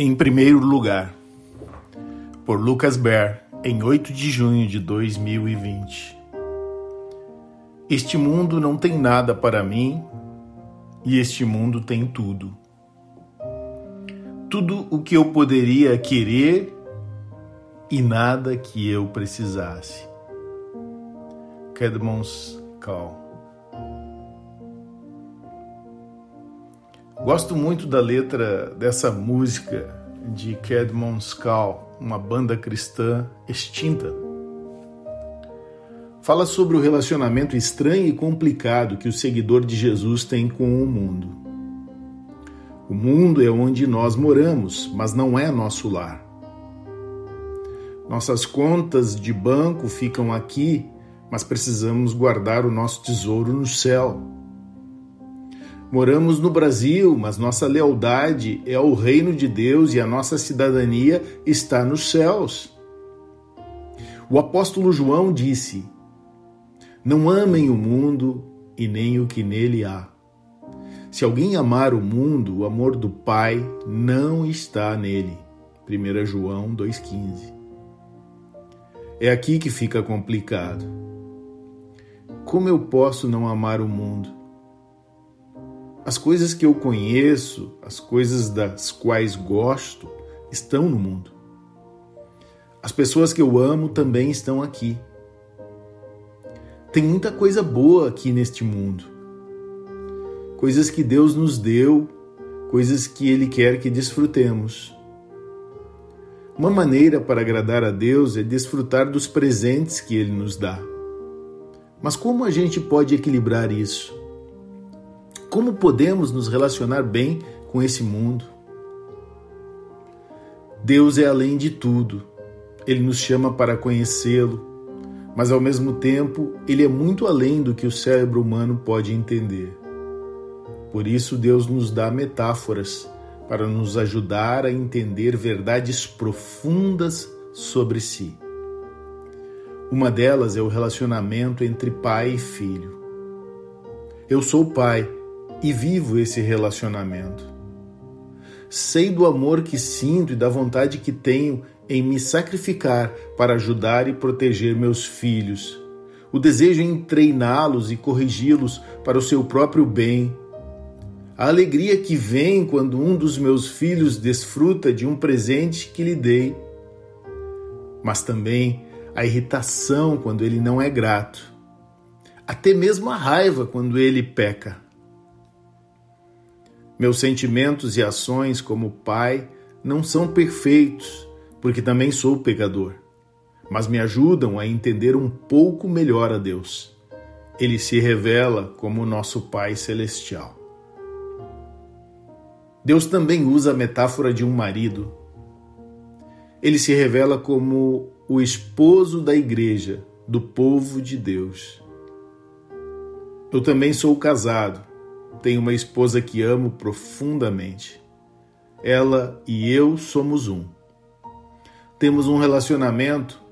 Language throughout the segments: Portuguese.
Em primeiro lugar, por Lucas Baer, em 8 de junho de 2020. Este mundo não tem nada para mim e este mundo tem tudo. Tudo o que eu poderia querer e nada que eu precisasse. Kedmons Call Gosto muito da letra dessa música de Kedmon Skal, uma banda cristã extinta. Fala sobre o relacionamento estranho e complicado que o seguidor de Jesus tem com o mundo. O mundo é onde nós moramos, mas não é nosso lar. Nossas contas de banco ficam aqui, mas precisamos guardar o nosso tesouro no céu. Moramos no Brasil, mas nossa lealdade é ao reino de Deus e a nossa cidadania está nos céus. O apóstolo João disse: Não amem o mundo e nem o que nele há. Se alguém amar o mundo, o amor do Pai não está nele. 1 João 2,15. É aqui que fica complicado. Como eu posso não amar o mundo? As coisas que eu conheço, as coisas das quais gosto, estão no mundo. As pessoas que eu amo também estão aqui. Tem muita coisa boa aqui neste mundo. Coisas que Deus nos deu, coisas que Ele quer que desfrutemos. Uma maneira para agradar a Deus é desfrutar dos presentes que Ele nos dá. Mas como a gente pode equilibrar isso? Como podemos nos relacionar bem com esse mundo? Deus é além de tudo. Ele nos chama para conhecê-lo, mas ao mesmo tempo, ele é muito além do que o cérebro humano pode entender. Por isso, Deus nos dá metáforas para nos ajudar a entender verdades profundas sobre si. Uma delas é o relacionamento entre pai e filho. Eu sou pai e vivo esse relacionamento. Sei do amor que sinto e da vontade que tenho em me sacrificar para ajudar e proteger meus filhos. O desejo em treiná-los e corrigi-los para o seu próprio bem. A alegria que vem quando um dos meus filhos desfruta de um presente que lhe dei. Mas também a irritação quando ele não é grato. Até mesmo a raiva quando ele peca. Meus sentimentos e ações como pai não são perfeitos, porque também sou pecador, mas me ajudam a entender um pouco melhor a Deus. Ele se revela como nosso Pai Celestial. Deus também usa a metáfora de um marido. Ele se revela como o esposo da igreja, do povo de Deus. Eu também sou casado tenho uma esposa que amo profundamente. Ela e eu somos um. Temos um relacionamento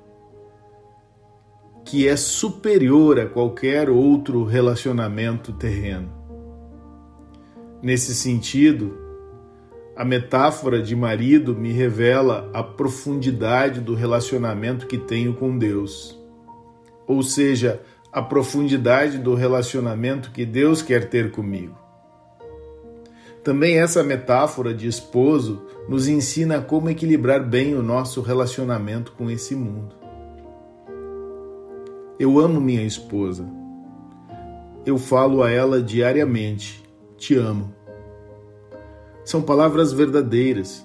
que é superior a qualquer outro relacionamento terreno. Nesse sentido, a metáfora de marido me revela a profundidade do relacionamento que tenho com Deus. Ou seja, a profundidade do relacionamento que Deus quer ter comigo. Também essa metáfora de esposo nos ensina como equilibrar bem o nosso relacionamento com esse mundo. Eu amo minha esposa. Eu falo a ela diariamente: Te amo. São palavras verdadeiras.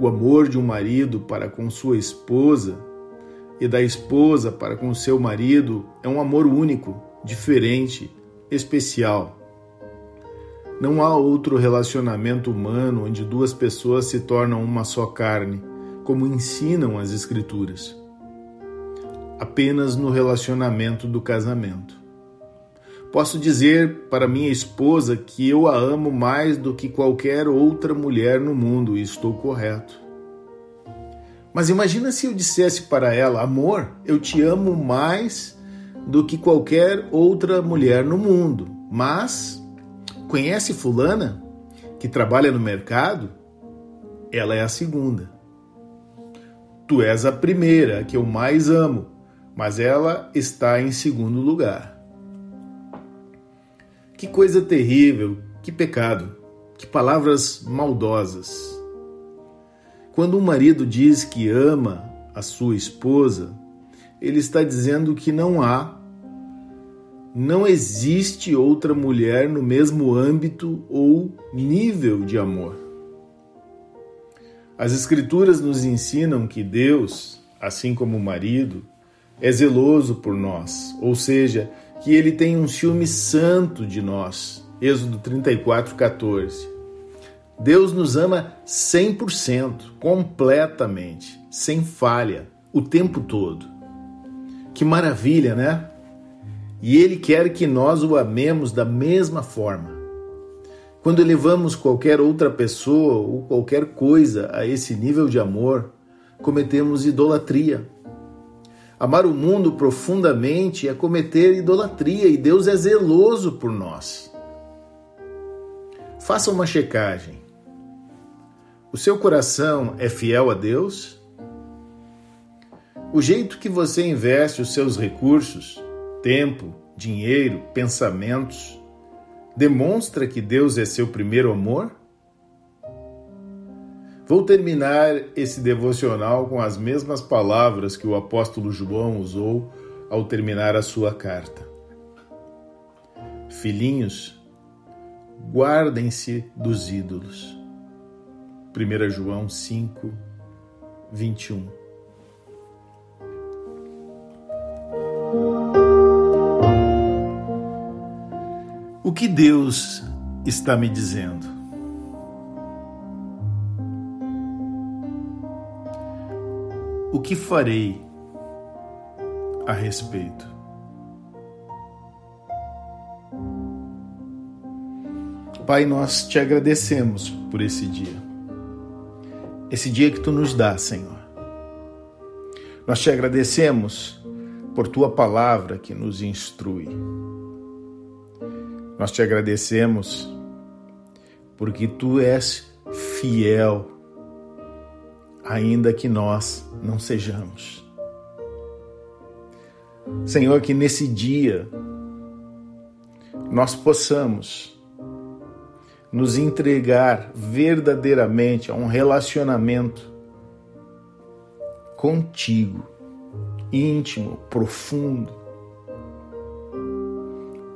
O amor de um marido para com sua esposa e da esposa para com seu marido é um amor único, diferente, especial. Não há outro relacionamento humano onde duas pessoas se tornam uma só carne, como ensinam as Escrituras. Apenas no relacionamento do casamento. Posso dizer para minha esposa que eu a amo mais do que qualquer outra mulher no mundo e estou correto. Mas imagina se eu dissesse para ela: amor, eu te amo mais do que qualquer outra mulher no mundo. Mas conhece Fulana, que trabalha no mercado? ela é a segunda. Tu és a primeira, que eu mais amo, mas ela está em segundo lugar. Que coisa terrível, que pecado, que palavras maldosas. Quando um marido diz que ama a sua esposa, ele está dizendo que não há, não existe outra mulher no mesmo âmbito ou nível de amor. As Escrituras nos ensinam que Deus, assim como o marido, é zeloso por nós, ou seja, que ele tem um ciúme santo de nós. Êxodo 34, 14. Deus nos ama 100%, completamente, sem falha, o tempo todo. Que maravilha, né? E Ele quer que nós o amemos da mesma forma. Quando elevamos qualquer outra pessoa ou qualquer coisa a esse nível de amor, cometemos idolatria. Amar o mundo profundamente é cometer idolatria e Deus é zeloso por nós. Faça uma checagem. O seu coração é fiel a Deus? O jeito que você investe os seus recursos, tempo, dinheiro, pensamentos, demonstra que Deus é seu primeiro amor? Vou terminar esse devocional com as mesmas palavras que o apóstolo João usou ao terminar a sua carta. Filhinhos, guardem-se dos ídolos. 1 João 5, 21. O que Deus está me dizendo? o que farei a respeito? Pai, nós te agradecemos por esse dia. Esse dia que tu nos dá, Senhor. Nós te agradecemos por tua palavra que nos instrui. Nós te agradecemos porque tu és fiel ainda que nós não sejamos. Senhor, que nesse dia nós possamos nos entregar verdadeiramente a um relacionamento contigo, íntimo, profundo,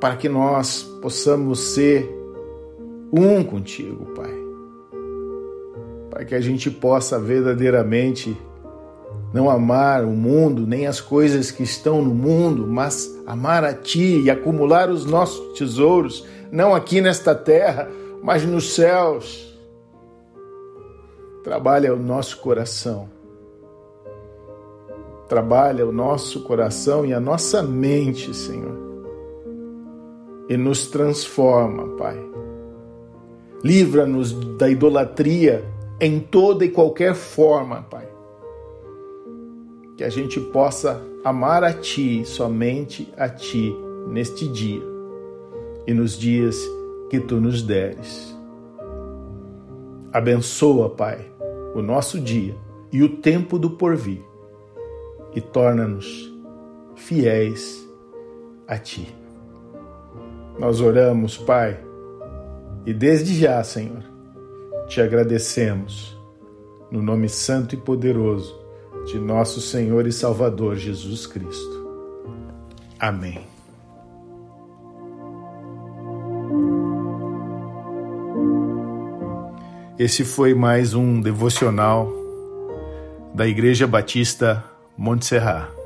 para que nós possamos ser um contigo, Pai. Para que a gente possa verdadeiramente não amar o mundo, nem as coisas que estão no mundo, mas amar a Ti e acumular os nossos tesouros, não aqui nesta terra, mas nos céus. Trabalha o nosso coração. Trabalha o nosso coração e a nossa mente, Senhor. E nos transforma, Pai. Livra-nos da idolatria em toda e qualquer forma, Pai. Que a gente possa amar a Ti, somente a Ti, neste dia e nos dias que Tu nos deres. Abençoa, Pai, o nosso dia e o tempo do porvir e torna-nos fiéis a Ti. Nós oramos, Pai, e desde já, Senhor, te agradecemos, no nome santo e poderoso de nosso Senhor e Salvador Jesus Cristo. Amém. Esse foi mais um devocional da Igreja Batista Montserrat.